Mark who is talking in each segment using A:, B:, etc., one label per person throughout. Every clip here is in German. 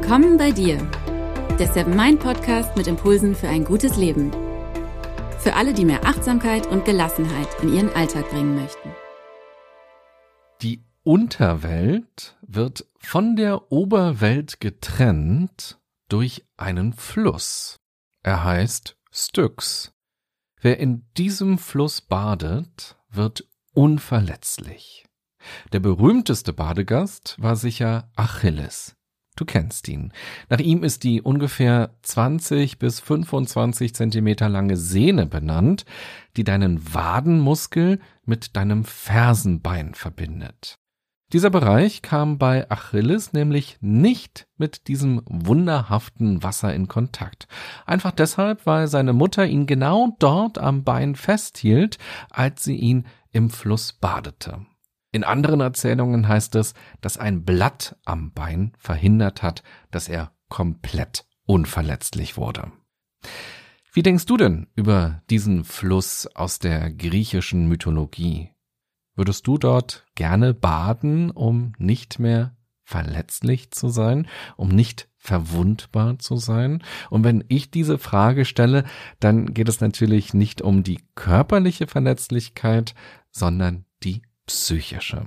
A: Willkommen bei dir, der Seven Mind Podcast mit Impulsen für ein gutes Leben. Für alle, die mehr Achtsamkeit und Gelassenheit in ihren Alltag bringen möchten.
B: Die Unterwelt wird von der Oberwelt getrennt durch einen Fluss. Er heißt Styx. Wer in diesem Fluss badet, wird unverletzlich. Der berühmteste Badegast war sicher Achilles. Du kennst ihn. Nach ihm ist die ungefähr 20 bis 25 Zentimeter lange Sehne benannt, die deinen Wadenmuskel mit deinem Fersenbein verbindet. Dieser Bereich kam bei Achilles nämlich nicht mit diesem wunderhaften Wasser in Kontakt. Einfach deshalb, weil seine Mutter ihn genau dort am Bein festhielt, als sie ihn im Fluss badete. In anderen Erzählungen heißt es, dass ein Blatt am Bein verhindert hat, dass er komplett unverletzlich wurde. Wie denkst du denn über diesen Fluss aus der griechischen Mythologie? Würdest du dort gerne baden, um nicht mehr verletzlich zu sein, um nicht verwundbar zu sein? Und wenn ich diese Frage stelle, dann geht es natürlich nicht um die körperliche Verletzlichkeit, sondern die psychische.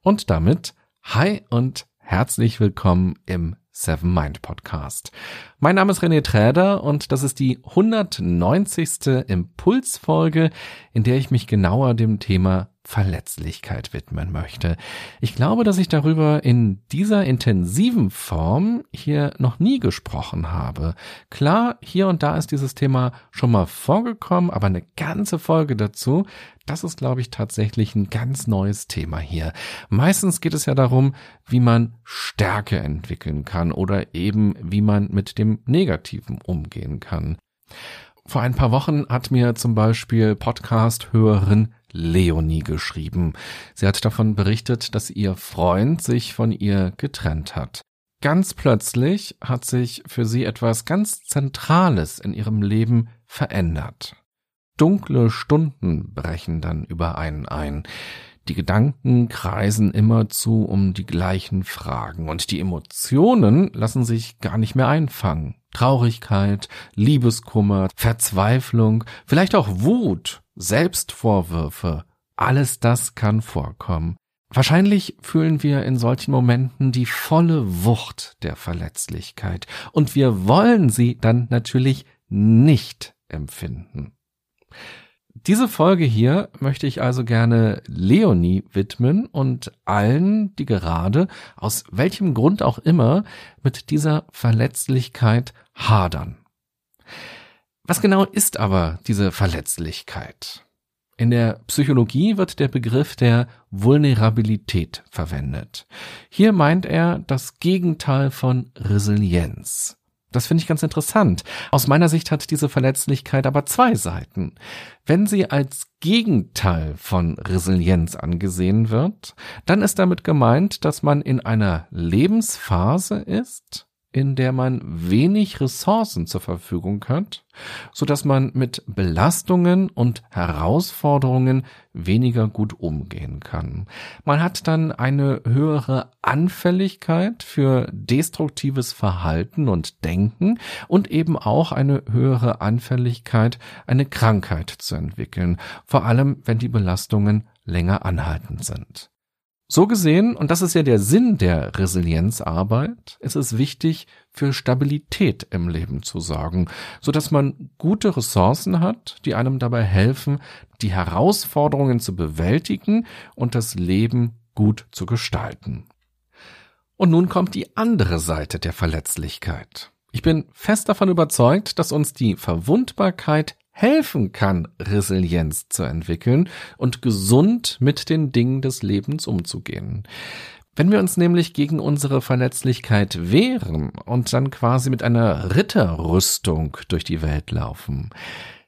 B: Und damit hi und herzlich willkommen im Seven Mind Podcast. Mein Name ist René Träder und das ist die 190. Impulsfolge, in der ich mich genauer dem Thema Verletzlichkeit widmen möchte. Ich glaube, dass ich darüber in dieser intensiven Form hier noch nie gesprochen habe. Klar, hier und da ist dieses Thema schon mal vorgekommen, aber eine ganze Folge dazu, das ist, glaube ich, tatsächlich ein ganz neues Thema hier. Meistens geht es ja darum, wie man Stärke entwickeln kann oder eben wie man mit dem Negativen umgehen kann. Vor ein paar Wochen hat mir zum Beispiel Podcast-Hörerin Leonie geschrieben. Sie hat davon berichtet, dass ihr Freund sich von ihr getrennt hat. Ganz plötzlich hat sich für sie etwas ganz Zentrales in ihrem Leben verändert. Dunkle Stunden brechen dann über einen ein. Die Gedanken kreisen immerzu um die gleichen Fragen und die Emotionen lassen sich gar nicht mehr einfangen. Traurigkeit, Liebeskummer, Verzweiflung, vielleicht auch Wut, Selbstvorwürfe, alles das kann vorkommen. Wahrscheinlich fühlen wir in solchen Momenten die volle Wucht der Verletzlichkeit und wir wollen sie dann natürlich nicht empfinden. Diese Folge hier möchte ich also gerne Leonie widmen und allen, die gerade, aus welchem Grund auch immer, mit dieser Verletzlichkeit hadern. Was genau ist aber diese Verletzlichkeit? In der Psychologie wird der Begriff der Vulnerabilität verwendet. Hier meint er das Gegenteil von Resilienz. Das finde ich ganz interessant. Aus meiner Sicht hat diese Verletzlichkeit aber zwei Seiten. Wenn sie als Gegenteil von Resilienz angesehen wird, dann ist damit gemeint, dass man in einer Lebensphase ist, in der man wenig Ressourcen zur Verfügung hat, so dass man mit Belastungen und Herausforderungen weniger gut umgehen kann. Man hat dann eine höhere Anfälligkeit für destruktives Verhalten und Denken und eben auch eine höhere Anfälligkeit, eine Krankheit zu entwickeln, vor allem wenn die Belastungen länger anhaltend sind. So gesehen, und das ist ja der Sinn der Resilienzarbeit, ist es wichtig, für Stabilität im Leben zu sorgen, so dass man gute Ressourcen hat, die einem dabei helfen, die Herausforderungen zu bewältigen und das Leben gut zu gestalten. Und nun kommt die andere Seite der Verletzlichkeit. Ich bin fest davon überzeugt, dass uns die Verwundbarkeit helfen kann, Resilienz zu entwickeln und gesund mit den Dingen des Lebens umzugehen. Wenn wir uns nämlich gegen unsere Verletzlichkeit wehren und dann quasi mit einer Ritterrüstung durch die Welt laufen,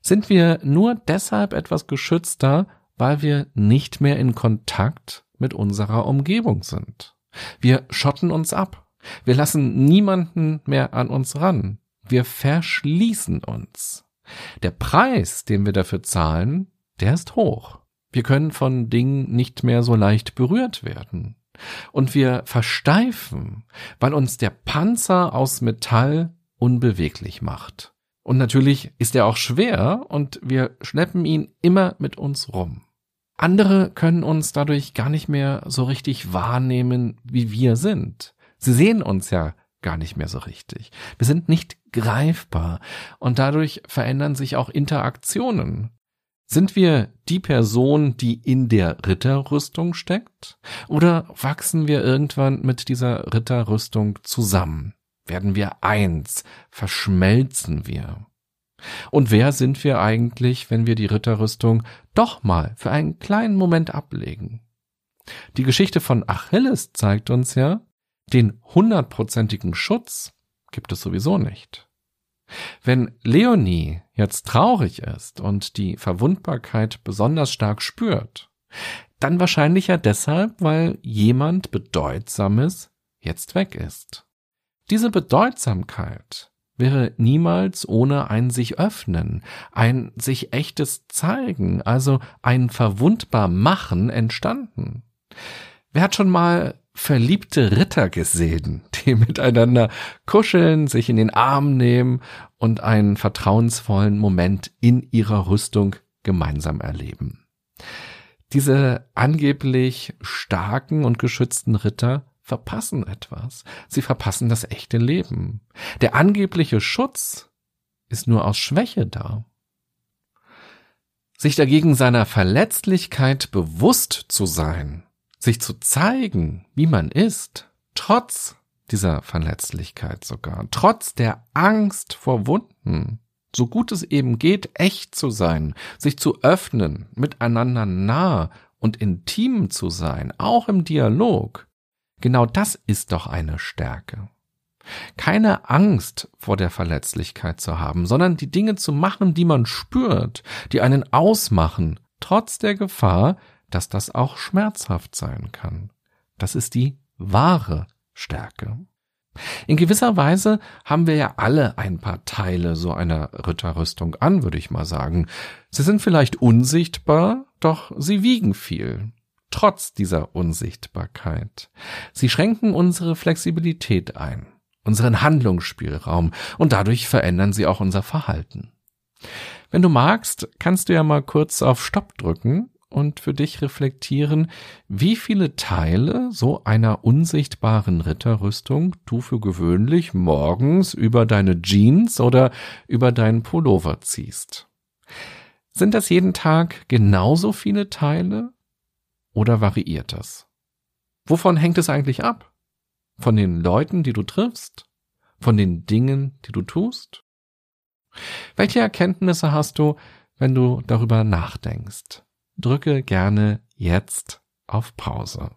B: sind wir nur deshalb etwas geschützter, weil wir nicht mehr in Kontakt mit unserer Umgebung sind. Wir schotten uns ab. Wir lassen niemanden mehr an uns ran. Wir verschließen uns. Der Preis, den wir dafür zahlen, der ist hoch. Wir können von Dingen nicht mehr so leicht berührt werden. Und wir versteifen, weil uns der Panzer aus Metall unbeweglich macht. Und natürlich ist er auch schwer und wir schleppen ihn immer mit uns rum. Andere können uns dadurch gar nicht mehr so richtig wahrnehmen, wie wir sind. Sie sehen uns ja gar nicht mehr so richtig. Wir sind nicht greifbar und dadurch verändern sich auch Interaktionen. Sind wir die Person, die in der Ritterrüstung steckt? Oder wachsen wir irgendwann mit dieser Ritterrüstung zusammen? Werden wir eins? Verschmelzen wir? Und wer sind wir eigentlich, wenn wir die Ritterrüstung doch mal für einen kleinen Moment ablegen? Die Geschichte von Achilles zeigt uns ja, den hundertprozentigen Schutz gibt es sowieso nicht. Wenn Leonie jetzt traurig ist und die Verwundbarkeit besonders stark spürt, dann wahrscheinlich ja deshalb, weil jemand Bedeutsames jetzt weg ist. Diese Bedeutsamkeit wäre niemals ohne ein sich öffnen, ein sich echtes zeigen, also ein verwundbar machen entstanden. Wer hat schon mal verliebte Ritter gesehen, die miteinander kuscheln, sich in den Arm nehmen und einen vertrauensvollen Moment in ihrer Rüstung gemeinsam erleben. Diese angeblich starken und geschützten Ritter verpassen etwas. Sie verpassen das echte Leben. Der angebliche Schutz ist nur aus Schwäche da. Sich dagegen seiner Verletzlichkeit bewusst zu sein sich zu zeigen, wie man ist, trotz dieser Verletzlichkeit sogar, trotz der Angst vor Wunden, so gut es eben geht, echt zu sein, sich zu öffnen, miteinander nah und intim zu sein, auch im Dialog. Genau das ist doch eine Stärke. Keine Angst vor der Verletzlichkeit zu haben, sondern die Dinge zu machen, die man spürt, die einen ausmachen, trotz der Gefahr, dass das auch schmerzhaft sein kann. Das ist die wahre Stärke. In gewisser Weise haben wir ja alle ein paar Teile so einer Ritterrüstung an, würde ich mal sagen. Sie sind vielleicht unsichtbar, doch sie wiegen viel. Trotz dieser Unsichtbarkeit. Sie schränken unsere Flexibilität ein, unseren Handlungsspielraum und dadurch verändern sie auch unser Verhalten. Wenn du magst, kannst du ja mal kurz auf Stopp drücken und für dich reflektieren, wie viele Teile so einer unsichtbaren Ritterrüstung du für gewöhnlich morgens über deine Jeans oder über deinen Pullover ziehst. Sind das jeden Tag genauso viele Teile oder variiert das? Wovon hängt es eigentlich ab? Von den Leuten, die du triffst? Von den Dingen, die du tust? Welche Erkenntnisse hast du, wenn du darüber nachdenkst? Drücke gerne jetzt auf Pause.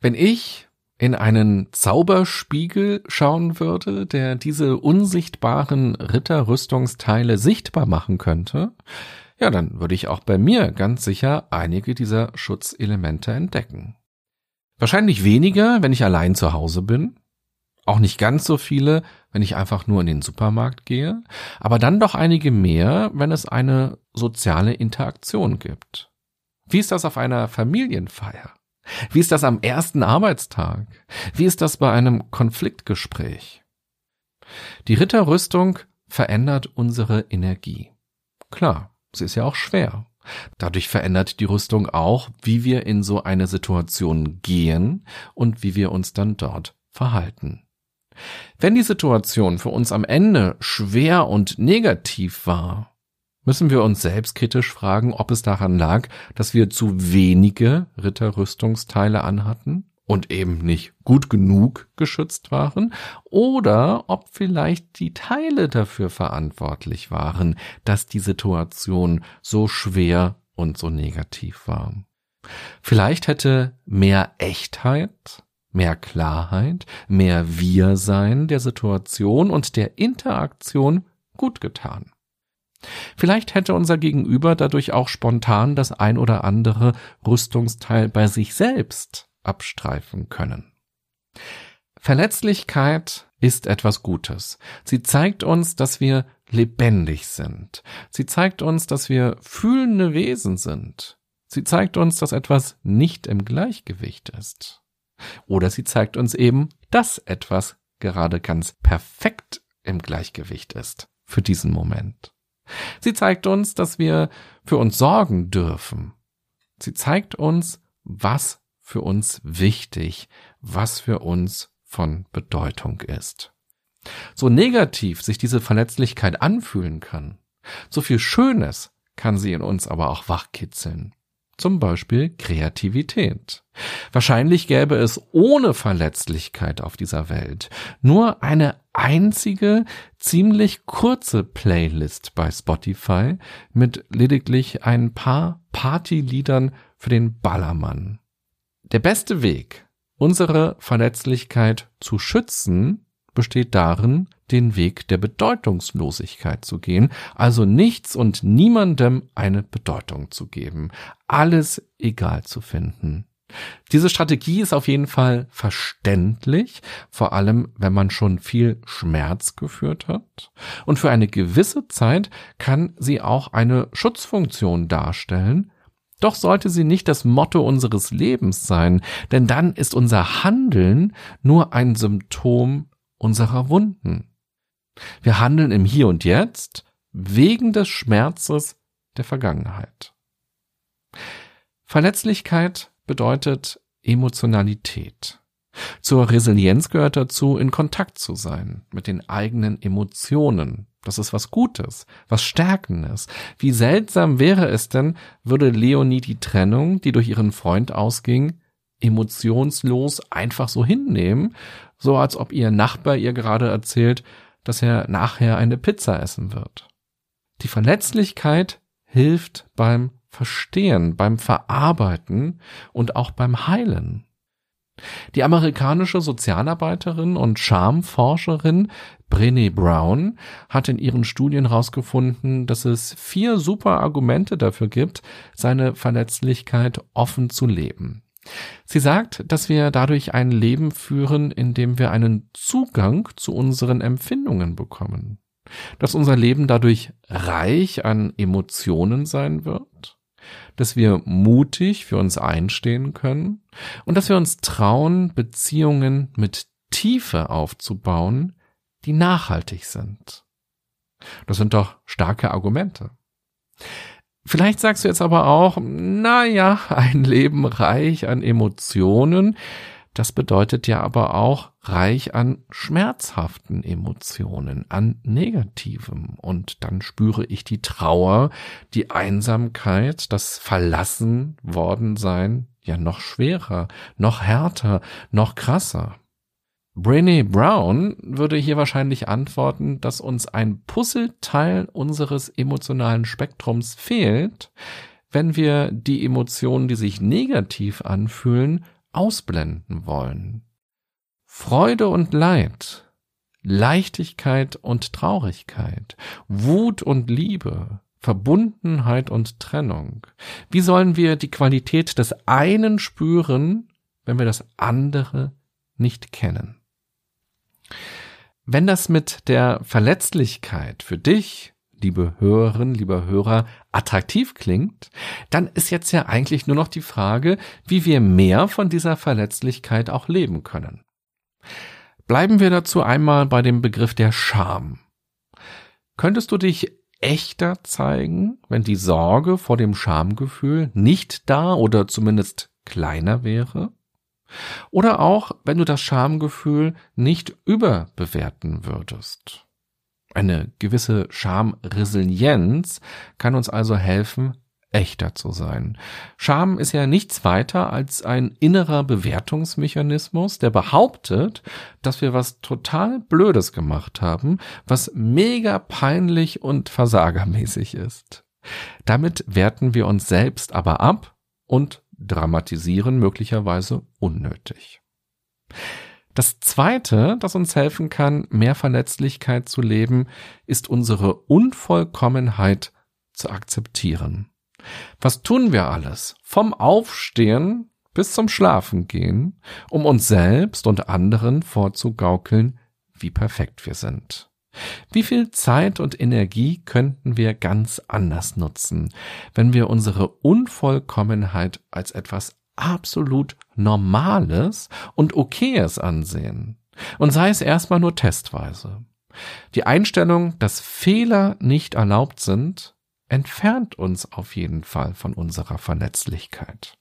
B: Wenn ich in einen Zauberspiegel schauen würde, der diese unsichtbaren Ritterrüstungsteile sichtbar machen könnte, ja, dann würde ich auch bei mir ganz sicher einige dieser Schutzelemente entdecken. Wahrscheinlich weniger, wenn ich allein zu Hause bin, auch nicht ganz so viele, wenn ich einfach nur in den Supermarkt gehe, aber dann doch einige mehr, wenn es eine soziale Interaktion gibt. Wie ist das auf einer Familienfeier? Wie ist das am ersten Arbeitstag? Wie ist das bei einem Konfliktgespräch? Die Ritterrüstung verändert unsere Energie. Klar, sie ist ja auch schwer. Dadurch verändert die Rüstung auch, wie wir in so eine Situation gehen und wie wir uns dann dort verhalten. Wenn die Situation für uns am Ende schwer und negativ war, müssen wir uns selbstkritisch fragen, ob es daran lag, dass wir zu wenige Ritterrüstungsteile anhatten und eben nicht gut genug geschützt waren, oder ob vielleicht die Teile dafür verantwortlich waren, dass die Situation so schwer und so negativ war. Vielleicht hätte mehr Echtheit, mehr Klarheit, mehr Wir-Sein der Situation und der Interaktion gut getan. Vielleicht hätte unser Gegenüber dadurch auch spontan das ein oder andere Rüstungsteil bei sich selbst abstreifen können. Verletzlichkeit ist etwas Gutes. Sie zeigt uns, dass wir lebendig sind. Sie zeigt uns, dass wir fühlende Wesen sind. Sie zeigt uns, dass etwas nicht im Gleichgewicht ist. Oder sie zeigt uns eben, dass etwas gerade ganz perfekt im Gleichgewicht ist für diesen Moment. Sie zeigt uns, dass wir für uns sorgen dürfen. Sie zeigt uns, was für uns wichtig, was für uns von Bedeutung ist. So negativ sich diese Verletzlichkeit anfühlen kann, so viel Schönes kann sie in uns aber auch wachkitzeln. Zum Beispiel Kreativität. Wahrscheinlich gäbe es ohne Verletzlichkeit auf dieser Welt nur eine einzige, ziemlich kurze Playlist bei Spotify mit lediglich ein paar Partyliedern für den Ballermann. Der beste Weg, unsere Verletzlichkeit zu schützen, besteht darin, den Weg der Bedeutungslosigkeit zu gehen, also nichts und niemandem eine Bedeutung zu geben, alles egal zu finden. Diese Strategie ist auf jeden Fall verständlich, vor allem wenn man schon viel Schmerz geführt hat. Und für eine gewisse Zeit kann sie auch eine Schutzfunktion darstellen. Doch sollte sie nicht das Motto unseres Lebens sein, denn dann ist unser Handeln nur ein Symptom unserer Wunden. Wir handeln im Hier und Jetzt wegen des Schmerzes der Vergangenheit. Verletzlichkeit bedeutet Emotionalität. Zur Resilienz gehört dazu, in Kontakt zu sein mit den eigenen Emotionen. Das ist was Gutes, was Stärkendes. Wie seltsam wäre es denn, würde Leonie die Trennung, die durch ihren Freund ausging, emotionslos einfach so hinnehmen, so als ob ihr Nachbar ihr gerade erzählt, dass er nachher eine Pizza essen wird. Die Verletzlichkeit hilft beim Verstehen, beim Verarbeiten und auch beim Heilen. Die amerikanische Sozialarbeiterin und Charmforscherin Brené Brown hat in ihren Studien herausgefunden, dass es vier super Argumente dafür gibt, seine Verletzlichkeit offen zu leben. Sie sagt, dass wir dadurch ein Leben führen, in dem wir einen Zugang zu unseren Empfindungen bekommen, dass unser Leben dadurch reich an Emotionen sein wird, dass wir mutig für uns einstehen können und dass wir uns trauen, Beziehungen mit Tiefe aufzubauen, die nachhaltig sind. Das sind doch starke Argumente. Vielleicht sagst du jetzt aber auch, na ja, ein Leben reich an Emotionen, das bedeutet ja aber auch reich an schmerzhaften Emotionen, an negativem. Und dann spüre ich die Trauer, die Einsamkeit, das Verlassen worden sein, ja noch schwerer, noch härter, noch krasser. Brené Brown würde hier wahrscheinlich antworten, dass uns ein Puzzleteil unseres emotionalen Spektrums fehlt, wenn wir die Emotionen, die sich negativ anfühlen, ausblenden wollen. Freude und Leid, Leichtigkeit und Traurigkeit, Wut und Liebe, Verbundenheit und Trennung. Wie sollen wir die Qualität des einen spüren, wenn wir das andere nicht kennen? Wenn das mit der Verletzlichkeit für dich, liebe Hörerin, lieber Hörer, attraktiv klingt, dann ist jetzt ja eigentlich nur noch die Frage, wie wir mehr von dieser Verletzlichkeit auch leben können. Bleiben wir dazu einmal bei dem Begriff der Scham. Könntest du dich echter zeigen, wenn die Sorge vor dem Schamgefühl nicht da oder zumindest kleiner wäre? Oder auch, wenn du das Schamgefühl nicht überbewerten würdest. Eine gewisse Schamresilienz kann uns also helfen, echter zu sein. Scham ist ja nichts weiter als ein innerer Bewertungsmechanismus, der behauptet, dass wir was total Blödes gemacht haben, was mega peinlich und versagermäßig ist. Damit werten wir uns selbst aber ab und dramatisieren möglicherweise unnötig. Das zweite, das uns helfen kann, mehr Verletzlichkeit zu leben, ist unsere Unvollkommenheit zu akzeptieren. Was tun wir alles? Vom Aufstehen bis zum Schlafengehen, um uns selbst und anderen vorzugaukeln, wie perfekt wir sind. Wie viel Zeit und Energie könnten wir ganz anders nutzen, wenn wir unsere Unvollkommenheit als etwas absolut Normales und Okayes ansehen? Und sei es erstmal nur testweise. Die Einstellung, dass Fehler nicht erlaubt sind, entfernt uns auf jeden Fall von unserer Verletzlichkeit.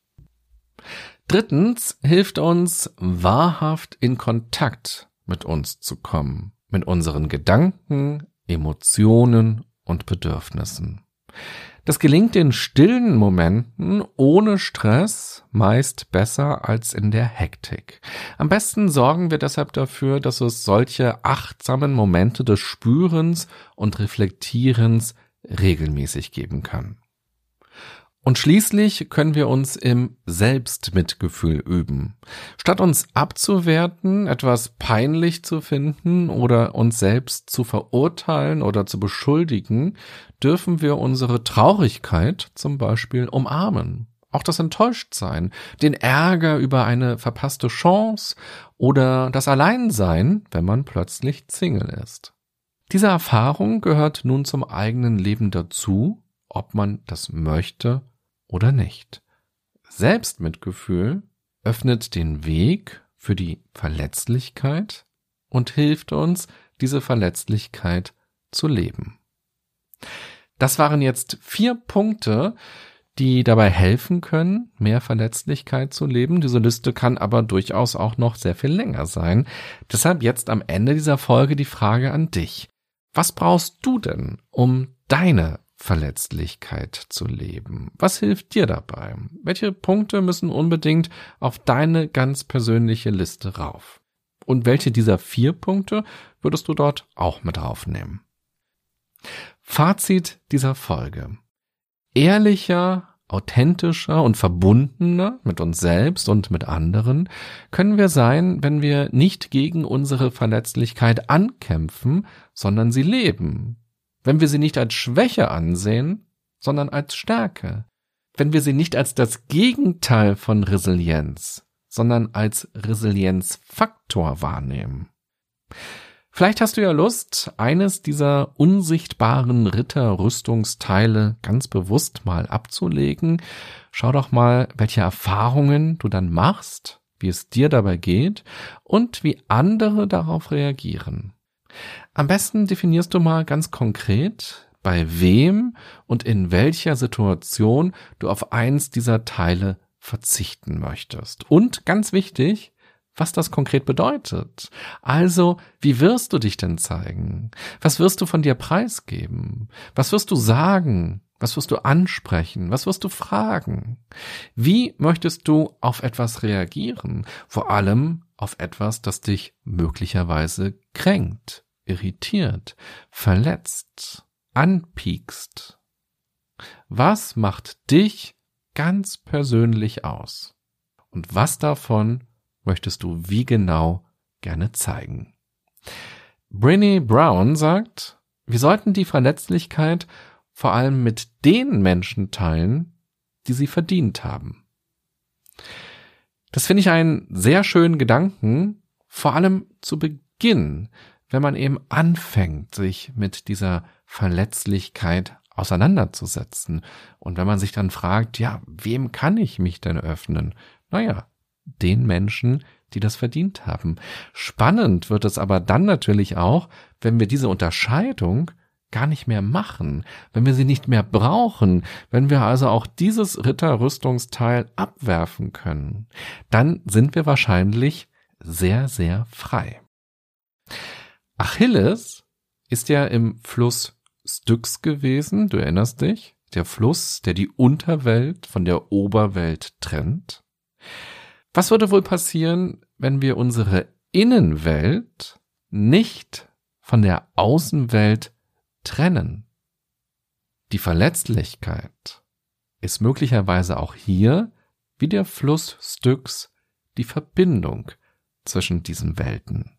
B: Drittens hilft uns wahrhaft in Kontakt mit uns zu kommen, mit unseren Gedanken, Emotionen und Bedürfnissen. Das gelingt in stillen Momenten ohne Stress meist besser als in der Hektik. Am besten sorgen wir deshalb dafür, dass es solche achtsamen Momente des Spürens und Reflektierens regelmäßig geben kann. Und schließlich können wir uns im Selbstmitgefühl üben. Statt uns abzuwerten, etwas peinlich zu finden oder uns selbst zu verurteilen oder zu beschuldigen, dürfen wir unsere Traurigkeit zum Beispiel umarmen. Auch das Enttäuschtsein, den Ärger über eine verpasste Chance oder das Alleinsein, wenn man plötzlich Single ist. Diese Erfahrung gehört nun zum eigenen Leben dazu, ob man das möchte oder nicht. Selbstmitgefühl öffnet den Weg für die Verletzlichkeit und hilft uns, diese Verletzlichkeit zu leben. Das waren jetzt vier Punkte, die dabei helfen können, mehr Verletzlichkeit zu leben. Diese Liste kann aber durchaus auch noch sehr viel länger sein. Deshalb jetzt am Ende dieser Folge die Frage an dich. Was brauchst du denn, um deine Verletzlichkeit zu leben. Was hilft dir dabei? Welche Punkte müssen unbedingt auf deine ganz persönliche Liste rauf? Und welche dieser vier Punkte würdest du dort auch mit aufnehmen? Fazit dieser Folge. Ehrlicher, authentischer und verbundener mit uns selbst und mit anderen können wir sein, wenn wir nicht gegen unsere Verletzlichkeit ankämpfen, sondern sie leben, wenn wir sie nicht als Schwäche ansehen, sondern als Stärke, wenn wir sie nicht als das Gegenteil von Resilienz, sondern als Resilienzfaktor wahrnehmen. Vielleicht hast du ja Lust, eines dieser unsichtbaren Ritterrüstungsteile ganz bewusst mal abzulegen. Schau doch mal, welche Erfahrungen du dann machst, wie es dir dabei geht und wie andere darauf reagieren. Am besten definierst du mal ganz konkret, bei wem und in welcher Situation du auf eins dieser Teile verzichten möchtest. Und ganz wichtig, was das konkret bedeutet. Also, wie wirst du dich denn zeigen? Was wirst du von dir preisgeben? Was wirst du sagen? Was wirst du ansprechen? Was wirst du fragen? Wie möchtest du auf etwas reagieren? Vor allem auf etwas, das dich möglicherweise kränkt irritiert, verletzt, anpiekst? Was macht dich ganz persönlich aus? Und was davon möchtest du wie genau gerne zeigen? Brinny Brown sagt, wir sollten die Verletzlichkeit vor allem mit den Menschen teilen, die sie verdient haben. Das finde ich einen sehr schönen Gedanken, vor allem zu Beginn, wenn man eben anfängt, sich mit dieser Verletzlichkeit auseinanderzusetzen. Und wenn man sich dann fragt, ja, wem kann ich mich denn öffnen? Naja, den Menschen, die das verdient haben. Spannend wird es aber dann natürlich auch, wenn wir diese Unterscheidung gar nicht mehr machen, wenn wir sie nicht mehr brauchen, wenn wir also auch dieses Ritterrüstungsteil abwerfen können, dann sind wir wahrscheinlich sehr, sehr frei. Achilles ist ja im Fluss Styx gewesen, du erinnerst dich, der Fluss, der die Unterwelt von der Oberwelt trennt. Was würde wohl passieren, wenn wir unsere Innenwelt nicht von der Außenwelt trennen? Die Verletzlichkeit ist möglicherweise auch hier, wie der Fluss Styx, die Verbindung zwischen diesen Welten.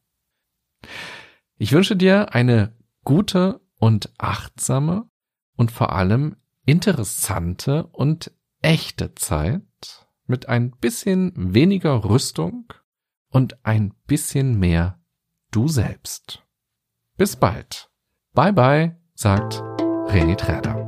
B: Ich wünsche dir eine gute und achtsame und vor allem interessante und echte Zeit mit ein bisschen weniger Rüstung und ein bisschen mehr du selbst. Bis bald. Bye bye, sagt René Träder.